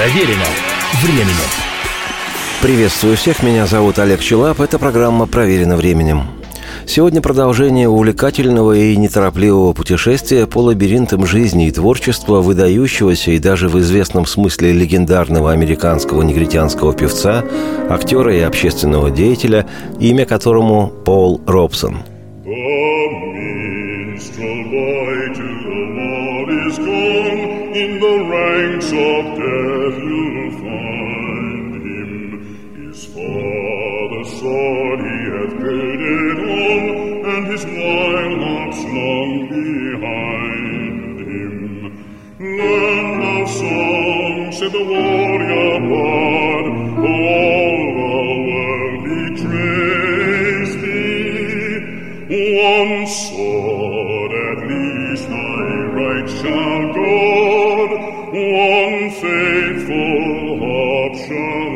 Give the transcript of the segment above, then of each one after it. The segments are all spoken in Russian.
Проверено временем. Приветствую всех, меня зовут Олег Челап, это программа «Проверено временем». Сегодня продолжение увлекательного и неторопливого путешествия по лабиринтам жизни и творчества выдающегося и даже в известном смысле легендарного американского негритянского певца, актера и общественного деятеля, имя которому Пол Робсон. in the the warrior born, who all the world betrays me. One sword at least thy right shall guard, one faithful heart shall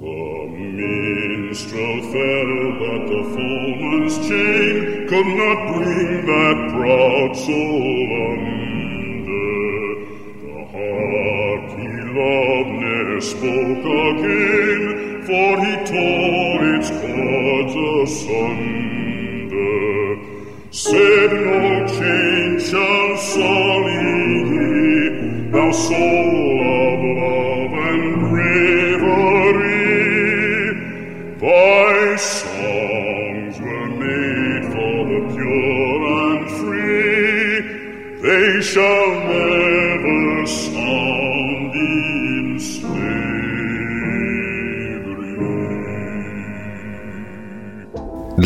Amen. Mm-hmm minstrel fell, but the foeman's chain could not bring that proud soul under. The heart he loved ne'er spoke again, for he tore its cords asunder. Said no chain shall sully thee, thou soul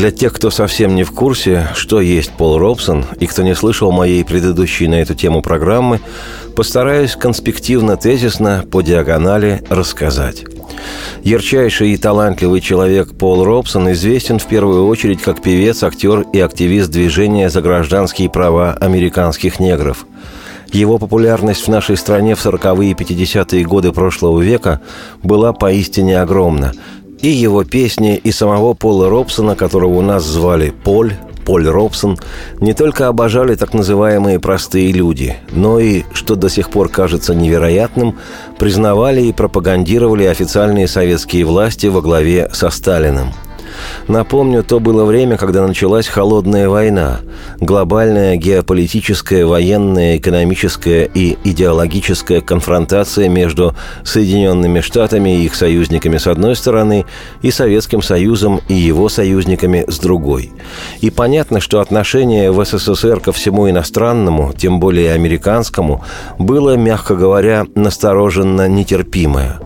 Для тех, кто совсем не в курсе, что есть Пол Робсон, и кто не слышал моей предыдущей на эту тему программы, постараюсь конспективно-тезисно по диагонали рассказать. Ярчайший и талантливый человек Пол Робсон известен в первую очередь как певец, актер и активист движения за гражданские права американских негров. Его популярность в нашей стране в 40-е и 50-е годы прошлого века была поистине огромна, и его песни, и самого Пола Робсона, которого у нас звали Поль, Поль Робсон, не только обожали так называемые простые люди, но и, что до сих пор кажется невероятным, признавали и пропагандировали официальные советские власти во главе со Сталиным – Напомню, то было время, когда началась холодная война, глобальная геополитическая, военная, экономическая и идеологическая конфронтация между Соединенными Штатами и их союзниками с одной стороны и Советским Союзом и его союзниками с другой. И понятно, что отношение в СССР ко всему иностранному, тем более американскому, было, мягко говоря, настороженно нетерпимое.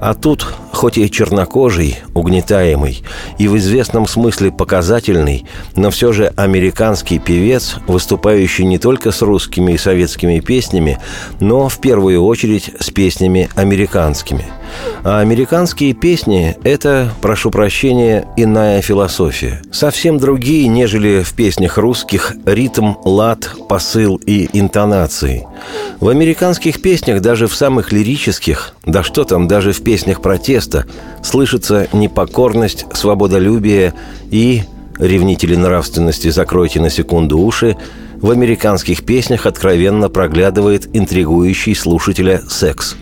А тут, хоть и чернокожий, угнетаемый, и в известном смысле показательный, но все же американский певец, выступающий не только с русскими и советскими песнями, но в первую очередь с песнями американскими. А американские песни – это, прошу прощения, иная философия. Совсем другие, нежели в песнях русских ритм, лад, посыл и интонации. В американских песнях, даже в самых лирических, да что там, даже в песнях протеста, слышится непокорность, свободолюбие и, ревнители нравственности, закройте на секунду уши, в американских песнях откровенно проглядывает интригующий слушателя секс.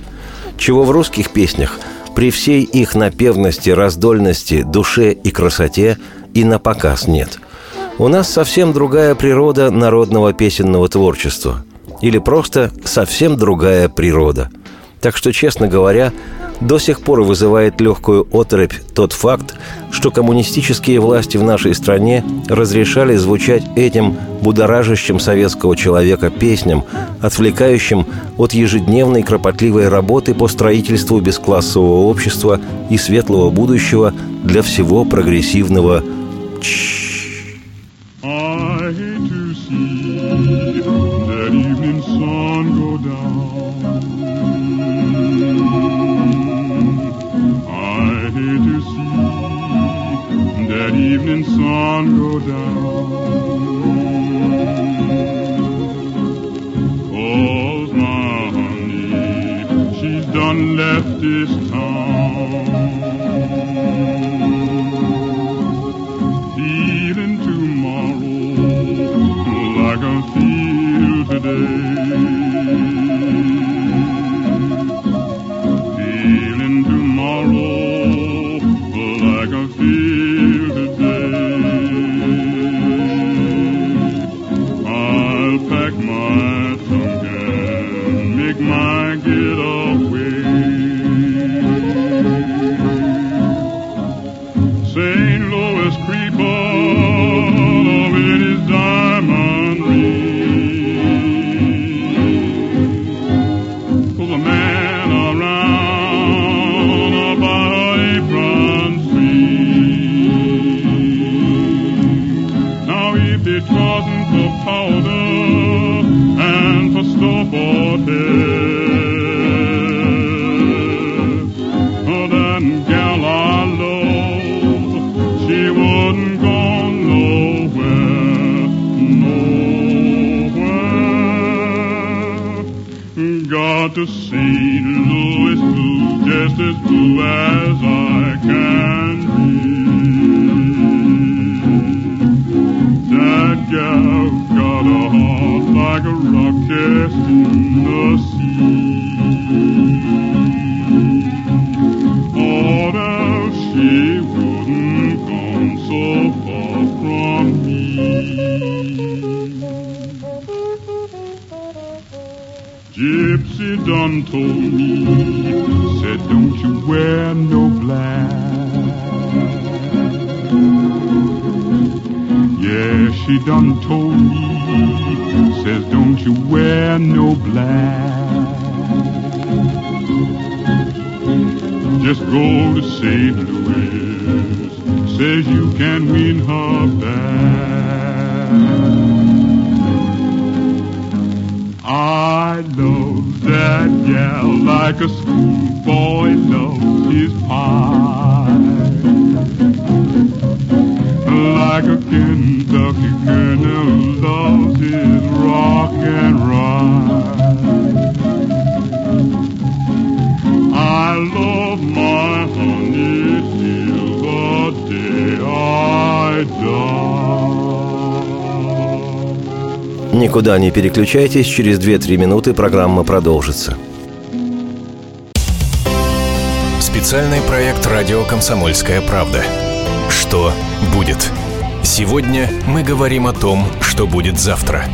Чего в русских песнях при всей их напевности, раздольности, душе и красоте и на показ нет. У нас совсем другая природа народного песенного творчества. Или просто совсем другая природа. Так что, честно говоря, до сих пор вызывает легкую отрыбь тот факт, что коммунистические власти в нашей стране разрешали звучать этим будоражащим советского человека песням, отвлекающим от ежедневной кропотливой работы по строительству бесклассового общества и светлого будущего для всего прогрессивного Чш. Sun go down. Cause my honey, she's done left this town. feeling tomorrow like I feel today. Done told me, said don't you wear no black. Yeah, she done told Никуда не переключайтесь, через 2-3 минуты программа продолжится. Специальный проект «Радио Комсомольская правда». Что будет? Сегодня мы говорим о том, что будет завтра.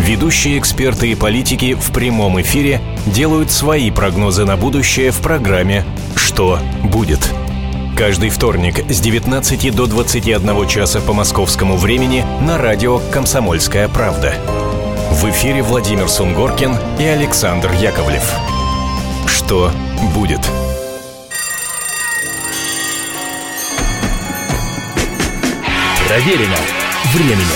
Ведущие эксперты и политики в прямом эфире делают свои прогнозы на будущее в программе «Что будет?». Каждый вторник с 19 до 21 часа по московскому времени на радио «Комсомольская правда». В эфире Владимир Сунгоркин и Александр Яковлев. Что будет? Проверено временем.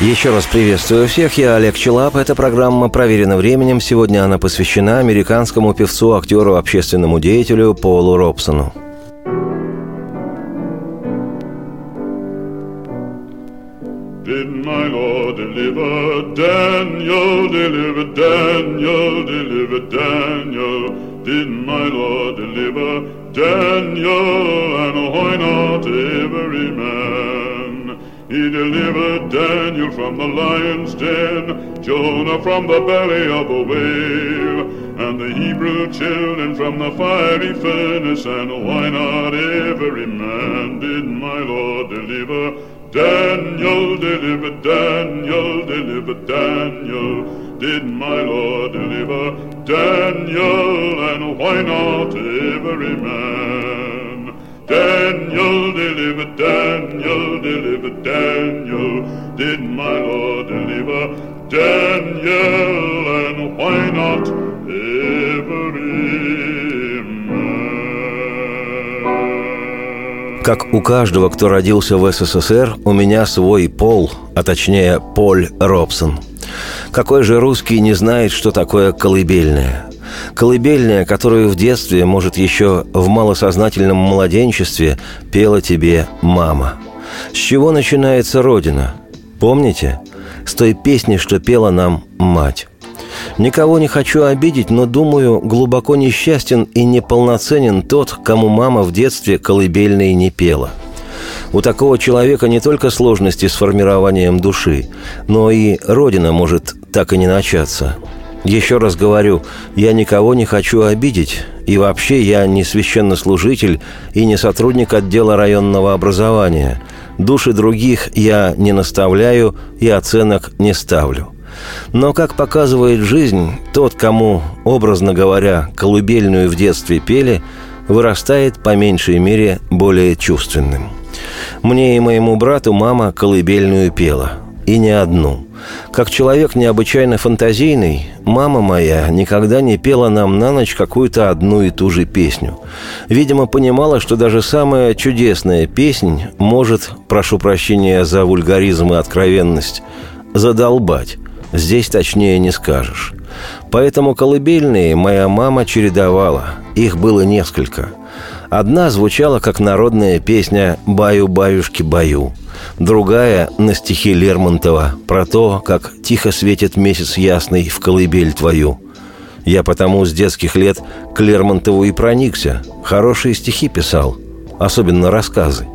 Еще раз приветствую всех, я Олег Челап. Эта программа «Проверена временем». Сегодня она посвящена американскому певцу, актеру, общественному деятелю Полу Робсону. From the lion's den, Jonah from the belly of a whale, and the Hebrew children from the fiery furnace, and why not every man did my Lord deliver? Daniel delivered, Daniel delivered, Daniel. Did my Lord deliver Daniel, and why not every man? Daniel delivered, Daniel delivered, Daniel. Did my Lord deliver Daniel, and why not every Как у каждого, кто родился в СССР, у меня свой пол, а точнее Поль Робсон. Какой же русский не знает, что такое колыбельная? Колыбельная, которую в детстве, может, еще в малосознательном младенчестве пела тебе мама. С чего начинается Родина? Помните? С той песни, что пела нам мать. Никого не хочу обидеть, но, думаю, глубоко несчастен и неполноценен тот, кому мама в детстве колыбельной не пела. У такого человека не только сложности с формированием души, но и родина может так и не начаться. Еще раз говорю, я никого не хочу обидеть, и вообще я не священнослужитель и не сотрудник отдела районного образования. Души других я не наставляю и оценок не ставлю. Но, как показывает жизнь, тот, кому, образно говоря, колыбельную в детстве пели, вырастает по меньшей мере более чувственным. Мне и моему брату мама колыбельную пела. И не одну – как человек необычайно фантазийный, мама моя никогда не пела нам на ночь какую-то одну и ту же песню. Видимо, понимала, что даже самая чудесная песнь может, прошу прощения за вульгаризм и откровенность, задолбать. Здесь точнее не скажешь. Поэтому колыбельные моя мама чередовала. Их было несколько. Одна звучала как народная песня «Баю-баюшки-баю», другая — на стихи Лермонтова про то, как тихо светит месяц ясный в колыбель твою. Я потому с детских лет к Лермонтову и проникся. Хорошие стихи писал, особенно рассказы.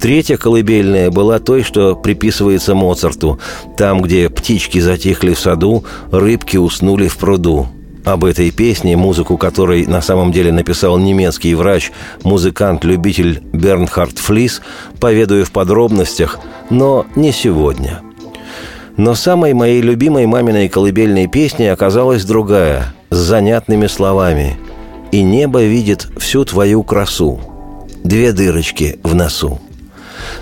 Третья колыбельная была той, что приписывается Моцарту, там, где птички затихли в саду, рыбки уснули в пруду. Об этой песне, музыку которой на самом деле написал немецкий врач, музыкант-любитель Бернхард Флис, поведаю в подробностях, но не сегодня. Но самой моей любимой маминой колыбельной песней оказалась другая, с занятными словами. «И небо видит всю твою красу, две дырочки в носу».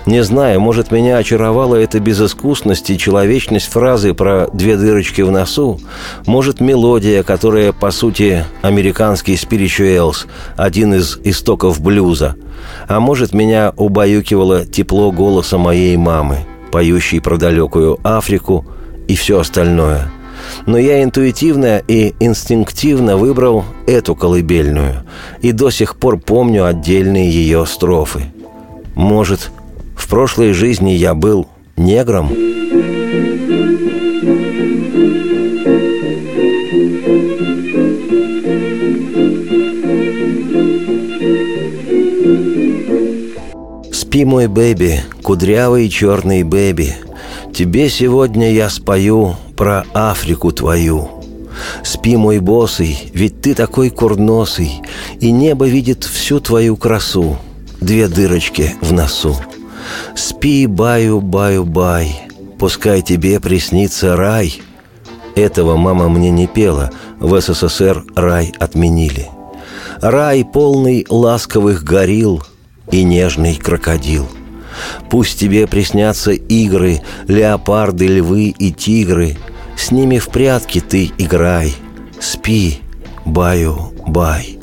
Не знаю, может, меня очаровала эта безыскусность и человечность фразы про две дырочки в носу. Может, мелодия, которая, по сути, американский спиричуэлс, один из истоков блюза. А может, меня убаюкивало тепло голоса моей мамы, поющей про далекую Африку и все остальное – но я интуитивно и инстинктивно выбрал эту колыбельную и до сих пор помню отдельные ее строфы. Может, в прошлой жизни я был негром. Спи, мой бэби, кудрявый черный бэби, Тебе сегодня я спою про Африку твою. Спи, мой босый, ведь ты такой курносый, И небо видит всю твою красу, Две дырочки в носу. Спи, баю, баю, бай, пускай тебе приснится рай. Этого мама мне не пела, в СССР рай отменили. Рай полный ласковых горил и нежный крокодил. Пусть тебе приснятся игры, леопарды, львы и тигры. С ними в прятки ты играй. Спи, баю, бай.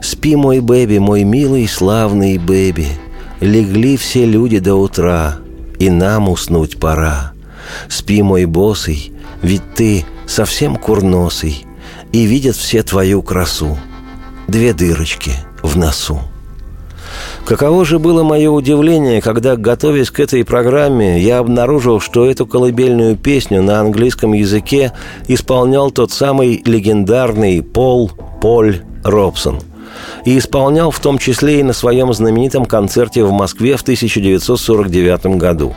Спи, мой бэби, мой милый славный бэби — Легли все люди до утра, и нам уснуть пора. Спи, мой босый, ведь ты совсем курносый, и видят все твою красу. Две дырочки в носу. Каково же было мое удивление, когда, готовясь к этой программе, я обнаружил, что эту колыбельную песню на английском языке исполнял тот самый легендарный Пол Поль Робсон – и исполнял в том числе и на своем знаменитом концерте в Москве в 1949 году.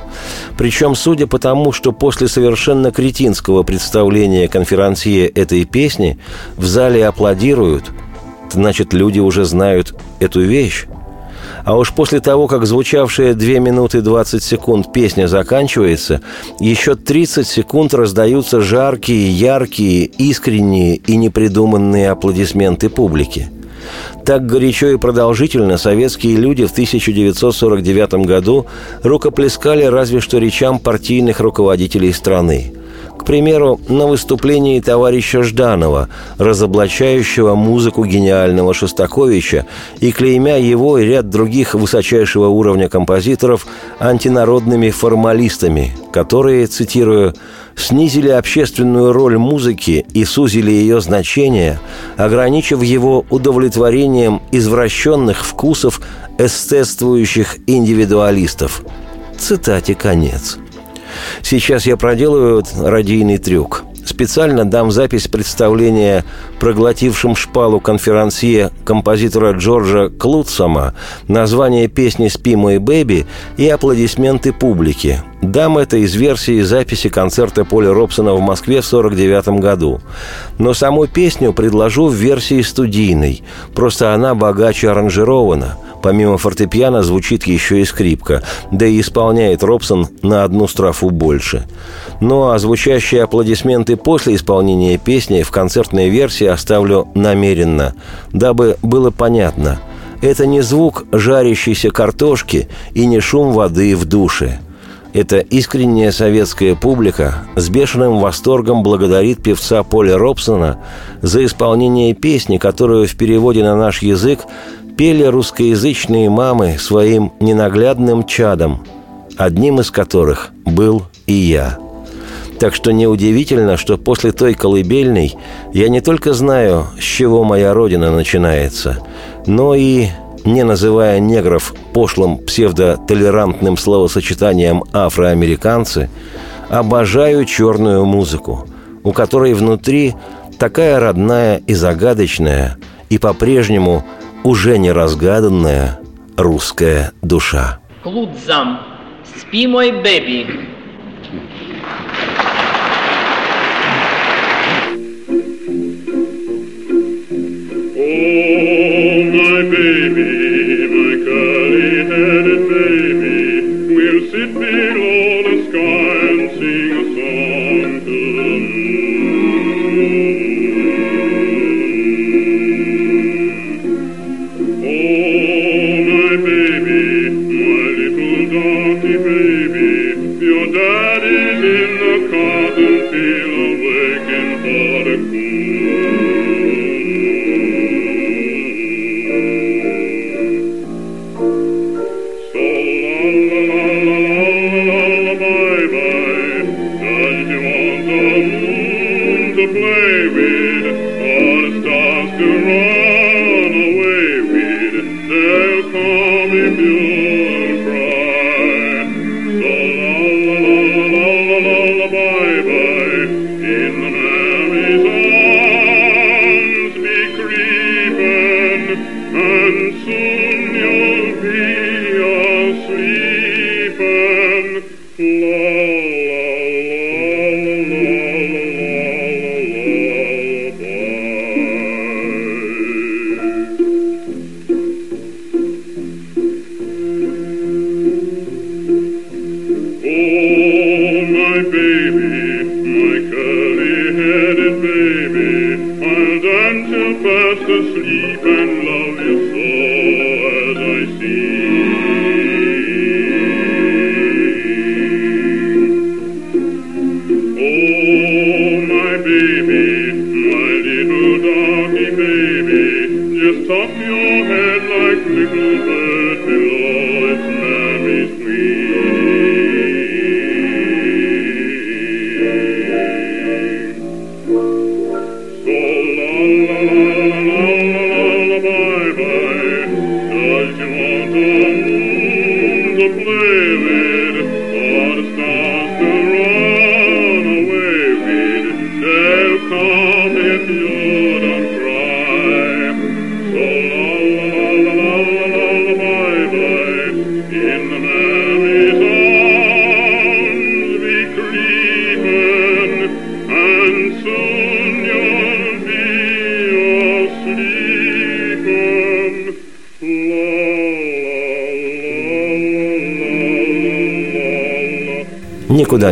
Причем, судя по тому, что после совершенно кретинского представления конферансье этой песни в зале аплодируют, значит, люди уже знают эту вещь. А уж после того, как звучавшая 2 минуты 20 секунд песня заканчивается, еще 30 секунд раздаются жаркие, яркие, искренние и непридуманные аплодисменты публики – так горячо и продолжительно советские люди в 1949 году рукоплескали разве что речам партийных руководителей страны. К примеру, на выступлении товарища Жданова, разоблачающего музыку гениального Шостаковича и клеймя его и ряд других высочайшего уровня композиторов антинародными формалистами, которые, цитирую, снизили общественную роль музыки и сузили ее значение, ограничив его удовлетворением извращенных вкусов эстетствующих индивидуалистов. Цитате конец. Сейчас я проделываю радийный трюк. специально дам запись представления проглотившим шпалу конферансье композитора Джорджа Клутсома, название песни «Спи, мой бэби» и аплодисменты публики. Дам это из версии записи концерта Поля Робсона в Москве в 1949 году. Но саму песню предложу в версии студийной, просто она богаче аранжирована – Помимо фортепиано звучит еще и скрипка, да и исполняет Робсон на одну строфу больше. Ну а звучащие аплодисменты после исполнения песни в концертной версии оставлю намеренно, дабы было понятно – это не звук жарящейся картошки и не шум воды в душе. Это искренняя советская публика с бешеным восторгом благодарит певца Поля Робсона за исполнение песни, которую в переводе на наш язык пели русскоязычные мамы своим ненаглядным чадом, одним из которых был и я. Так что неудивительно, что после той колыбельной я не только знаю, с чего моя родина начинается, но и, не называя негров пошлым псевдотолерантным словосочетанием «афроамериканцы», обожаю черную музыку, у которой внутри такая родная и загадочная, и по-прежнему уже неразгаданная русская душа. Клудзам, спи мой бэби.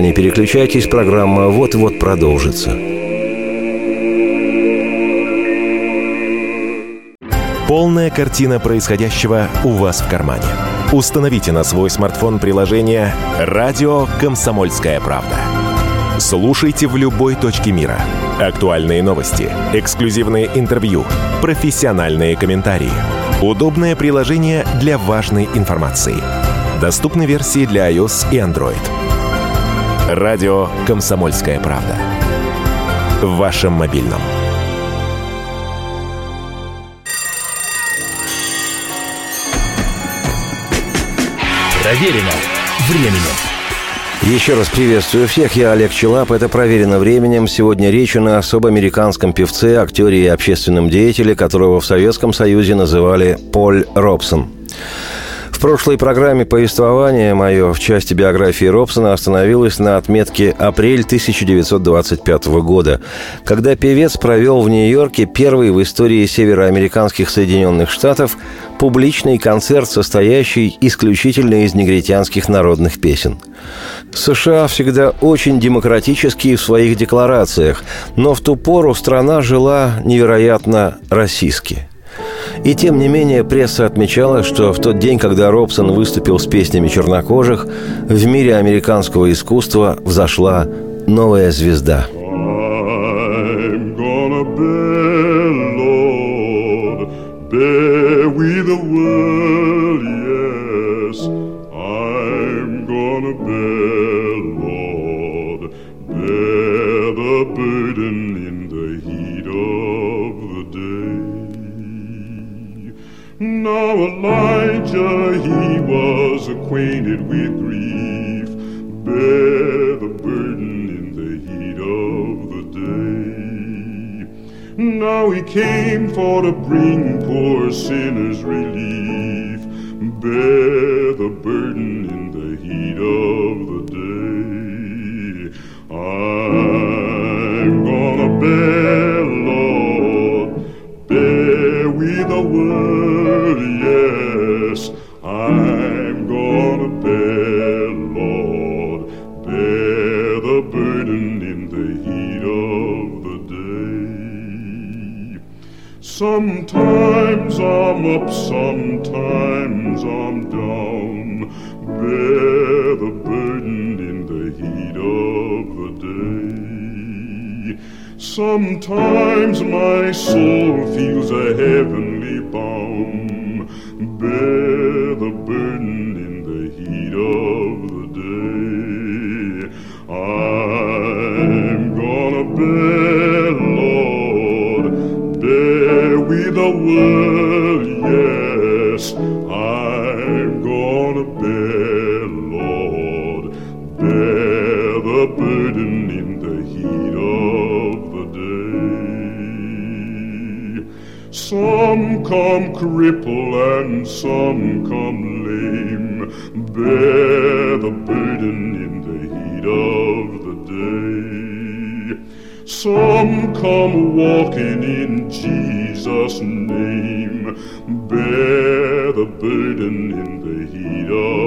Не переключайтесь, программа вот-вот продолжится. Полная картина происходящего у вас в кармане. Установите на свой смартфон приложение «Радио Комсомольская правда». Слушайте в любой точке мира. Актуальные новости, эксклюзивные интервью, профессиональные комментарии. Удобное приложение для важной информации. Доступны версии для iOS и Android. Радио «Комсомольская правда». В вашем мобильном. Проверено временем. Еще раз приветствую всех, я Олег Челап, это «Проверено временем». Сегодня речь у нас об американском певце, актере и общественном деятеле, которого в Советском Союзе называли Поль Робсон. В прошлой программе повествования мое в части биографии Робсона остановилось на отметке апрель 1925 года, когда певец провел в Нью-Йорке первый в истории североамериканских Соединенных Штатов публичный концерт, состоящий исключительно из негритянских народных песен. США всегда очень демократические в своих декларациях, но в ту пору страна жила невероятно российски – и тем не менее пресса отмечала, что в тот день, когда Робсон выступил с песнями чернокожих, в мире американского искусства взошла новая звезда. Elijah, he was acquainted with grief, bear the burden in the heat of the day. Now he came for to bring poor sinners relief, bear the burden in the heat of the day. I'm gonna bear, Lord, bear with the word yes, Sometimes I'm up, sometimes I'm down, bear the burden in the heat of the day. Sometimes my soul feels a heavenly balm bear world, yes. I'm gonna bear, Lord, bear the burden in the heat of the day. Some come crippled and some come lame, bear the burden in the heat of the day. Some come walking in Jesus' name, bear the burden in the heat of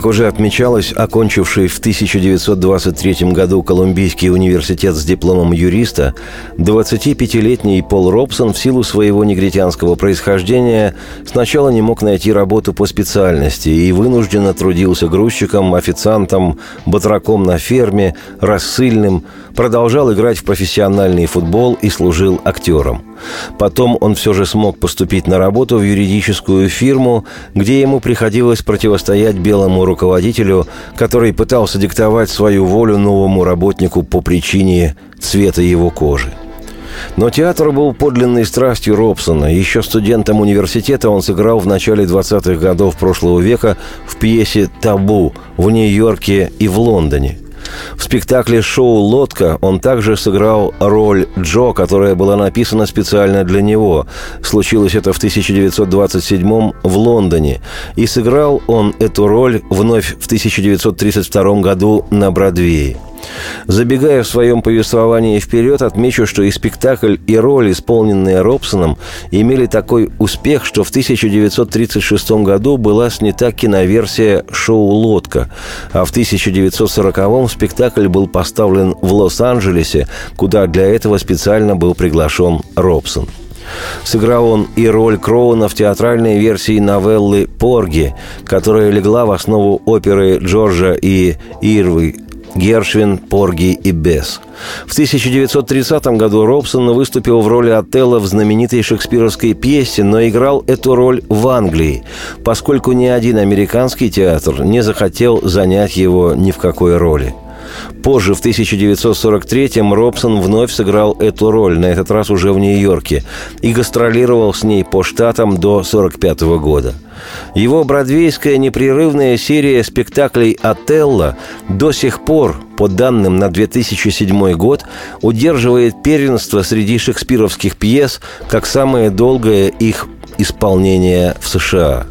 Как уже отмечалось, окончивший в 1923 году Колумбийский университет с дипломом юриста, 25-летний Пол Робсон в силу своего негритянского происхождения сначала не мог найти работу по специальности и вынужденно трудился грузчиком, официантом, батраком на ферме, рассыльным, продолжал играть в профессиональный футбол и служил актером. Потом он все же смог поступить на работу в юридическую фирму, где ему приходилось противостоять белому руководителю, который пытался диктовать свою волю новому работнику по причине цвета его кожи. Но театр был подлинной страстью Робсона. Еще студентом университета он сыграл в начале 20-х годов прошлого века в пьесе «Табу» в Нью-Йорке и в Лондоне – в спектакле «Шоу «Лодка» он также сыграл роль Джо, которая была написана специально для него. Случилось это в 1927 в Лондоне. И сыграл он эту роль вновь в 1932 году на Бродвее. Забегая в своем повествовании вперед, отмечу, что и спектакль, и роль, исполненные Робсоном, имели такой успех, что в 1936 году была снята киноверсия шоу «Лодка», а в 1940-м спектакль был поставлен в Лос-Анджелесе, куда для этого специально был приглашен Робсон. Сыграл он и роль Кроуна в театральной версии новеллы «Порги», которая легла в основу оперы Джорджа и Ирвы Гершвин, Порги и Бесс. В 1930 году Робсон выступил в роли Отелла в знаменитой шекспировской пьесе, но играл эту роль в Англии, поскольку ни один американский театр не захотел занять его ни в какой роли. Позже, в 1943-м, Робсон вновь сыграл эту роль, на этот раз уже в Нью-Йорке, и гастролировал с ней по штатам до 1945 года – его бродвейская непрерывная серия спектаклей «Отелло» до сих пор, по данным на 2007 год, удерживает первенство среди шекспировских пьес как самое долгое их исполнение в США.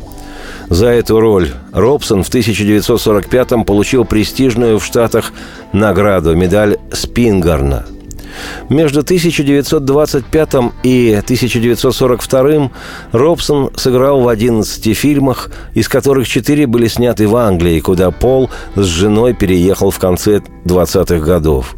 За эту роль Робсон в 1945-м получил престижную в Штатах награду, медаль Спингарна – между 1925 и 1942 Робсон сыграл в 11 фильмах, из которых 4 были сняты в Англии, куда Пол с женой переехал в конце 20-х годов.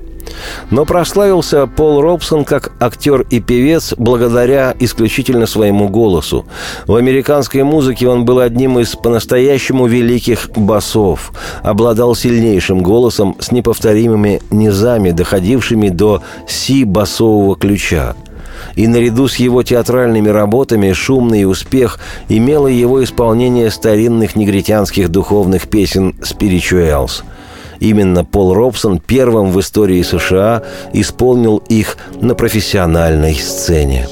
Но прославился Пол Робсон как актер и певец благодаря исключительно своему голосу. В американской музыке он был одним из по-настоящему великих басов, обладал сильнейшим голосом с неповторимыми низами, доходившими до си-басового ключа. И наряду с его театральными работами шумный успех имело его исполнение старинных негритянских духовных песен «Spirituals», Именно Пол Робсон первым в истории США исполнил их на профессиональной сцене.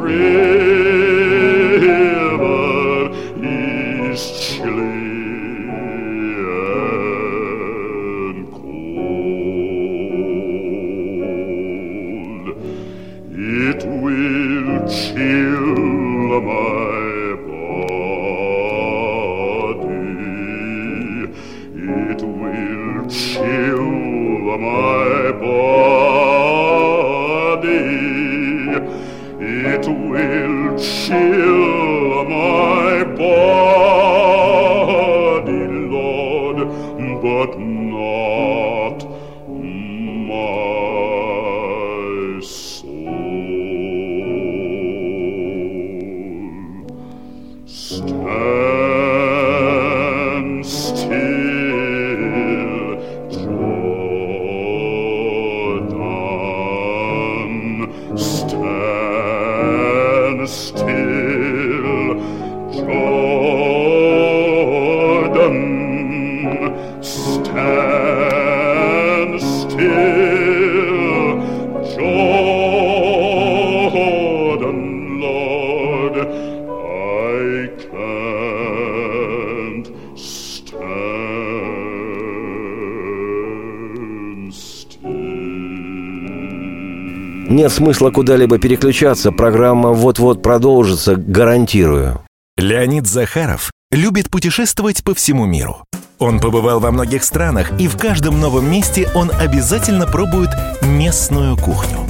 Maria. Нет смысла куда-либо переключаться, программа вот-вот продолжится, гарантирую. Леонид Захаров любит путешествовать по всему миру. Он побывал во многих странах, и в каждом новом месте он обязательно пробует местную кухню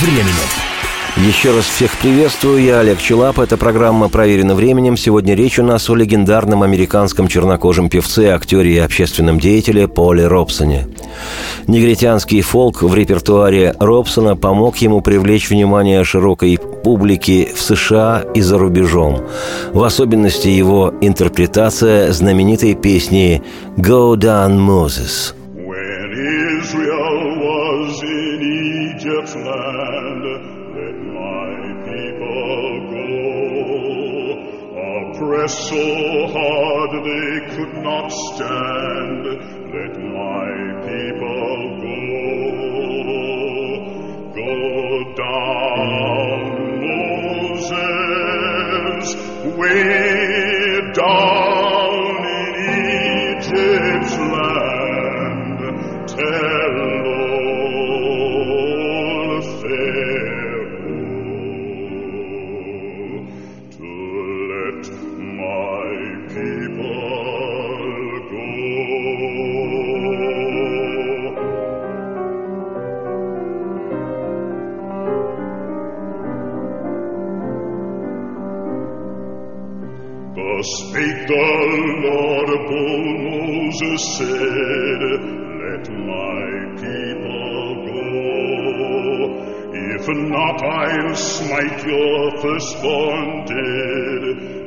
временем. Еще раз всех приветствую, я Олег Челап. Эта программа «Проверена временем». Сегодня речь у нас о легендарном американском чернокожем певце, актере и общественном деятеле Поле Робсоне. Негритянский фолк в репертуаре Робсона помог ему привлечь внимание широкой публики в США и за рубежом. В особенности его интерпретация знаменитой песни «Go Down Moses». So hard they could not stand, let my people go. Go down, Moses, way said, Let my people go. If not, I'll smite your firstborn dead.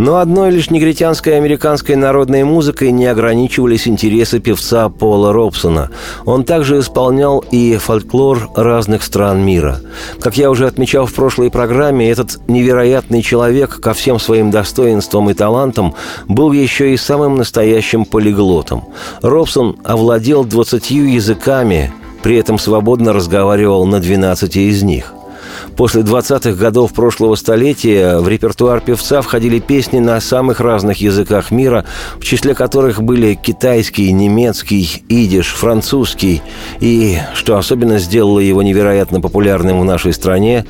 Но одной лишь негритянской и американской народной музыкой не ограничивались интересы певца Пола Робсона. Он также исполнял и фольклор разных стран мира. Как я уже отмечал в прошлой программе, этот невероятный человек ко всем своим достоинствам и талантам был еще и самым настоящим полиглотом. Робсон овладел 20 языками, при этом свободно разговаривал на 12 из них. После 20-х годов прошлого столетия в репертуар певца входили песни на самых разных языках мира, в числе которых были китайский, немецкий, идиш, французский. И, что особенно сделало его невероятно популярным в нашей стране,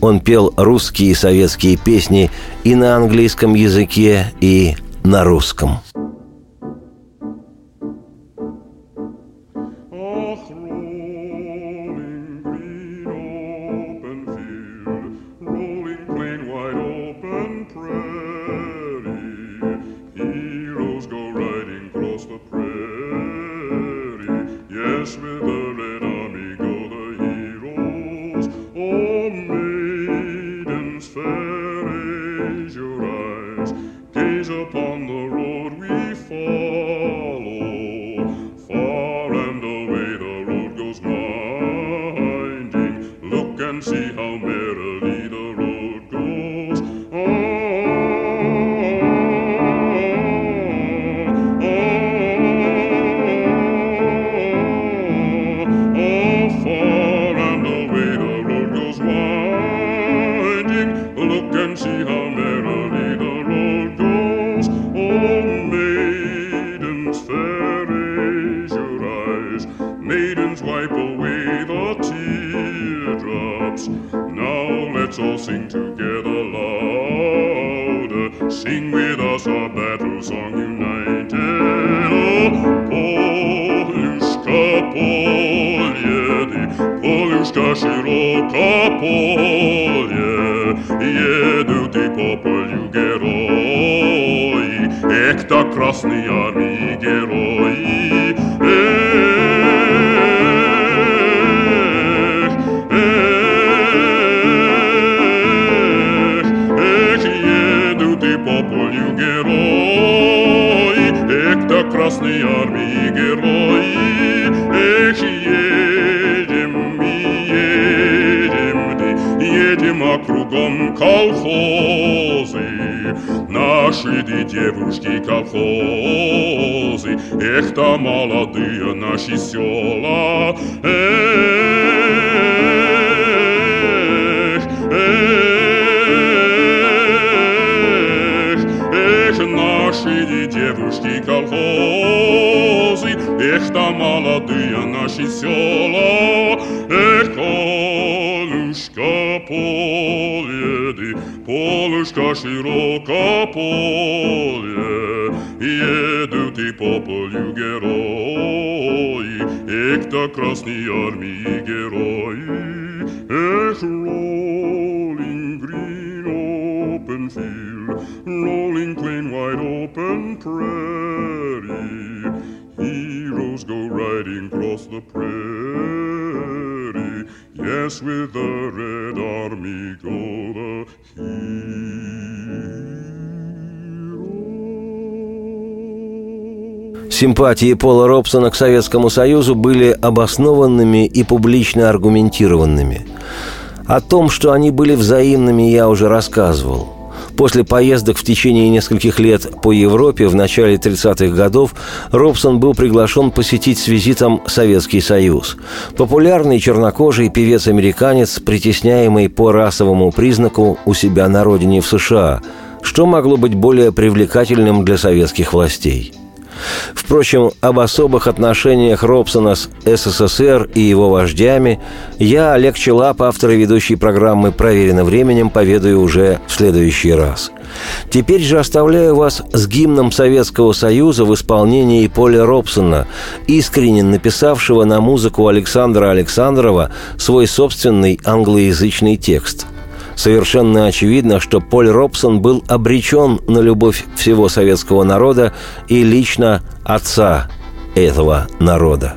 он пел русские и советские песни и на английском языке, и на русском. to united. Poljuška poljedi, Poljuška široka polje, jedu ti po polju geroji, ek ta krasni armiji geroji. Кругом колхозы, Наши ды девушки колхозы, Эх-то молодые наши села, Эх, эх, эх, наши девушки колхозы, Эх-то молодые наши села, ljugger oj the krasni armi geroj Ech rolling green open field Rolling plain wide open prairie. Heroes go riding across the prairie. Yes, with the Red Army go the Симпатии Пола Робсона к Советскому Союзу были обоснованными и публично аргументированными. О том, что они были взаимными, я уже рассказывал. После поездок в течение нескольких лет по Европе в начале 30-х годов Робсон был приглашен посетить с визитом Советский Союз. Популярный чернокожий певец-американец, притесняемый по расовому признаку у себя на родине в США, что могло быть более привлекательным для советских властей – Впрочем, об особых отношениях Робсона с СССР и его вождями я, Олег Челап, автор и ведущий программы «Проверено временем», поведаю уже в следующий раз. Теперь же оставляю вас с гимном Советского Союза в исполнении Поля Робсона, искренне написавшего на музыку Александра Александрова свой собственный англоязычный текст – Совершенно очевидно, что Поль Робсон был обречен на любовь всего советского народа и лично отца этого народа.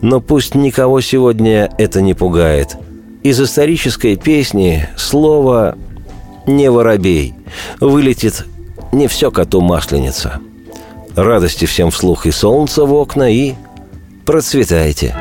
Но пусть никого сегодня это не пугает. Из исторической песни слово «не воробей» вылетит не все коту масленица. Радости всем вслух и солнца в окна, и процветайте!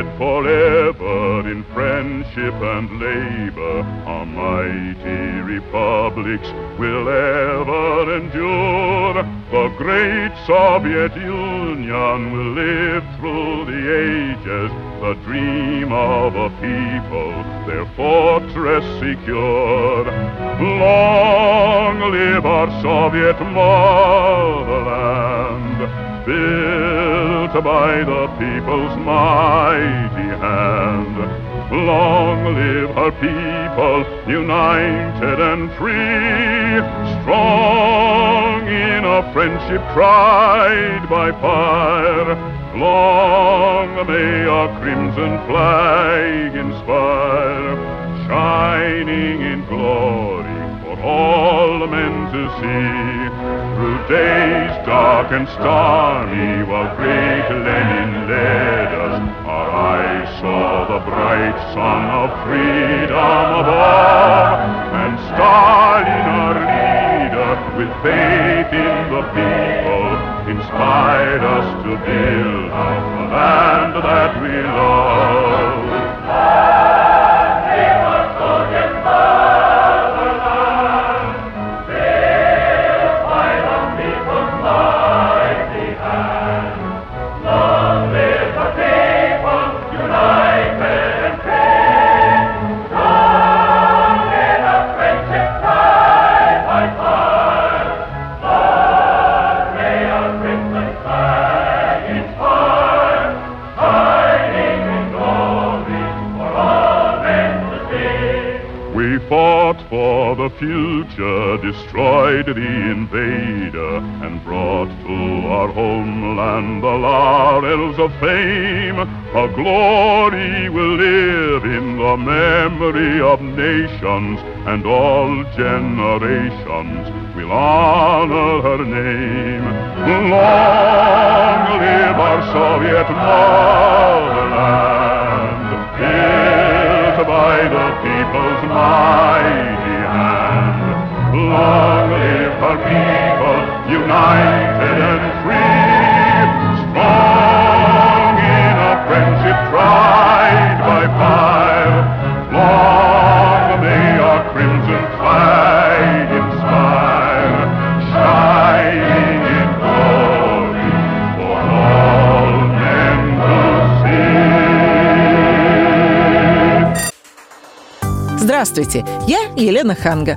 Forever in friendship and labor, our mighty republics will ever endure. The great Soviet Union will live through the ages, the dream of a people, their fortress secure. Long live our Soviet motherland, built by the people's mighty hand. Long live our people, united and free, strong in a friendship tried by fire. Long may our crimson flag inspire, shining in glory for all men to see. Through days dark and stormy, while great Lenin led us, our eyes saw the bright sun of freedom above, and Stalin, our leader, with faith in the people, inspired us to build the land that we love. The future, destroyed the invader, and brought to our homeland the laurels of fame. Our glory will live in the memory of nations, and all generations will honor her name. Long live our Soviet motherland, built by the people's mighty hand. Long live our people, united and free, strong in a friendship tried by fire. Long may our crimson flag inspire, shining in glory for all men to see. Здравствуйте, я Елена Ханга.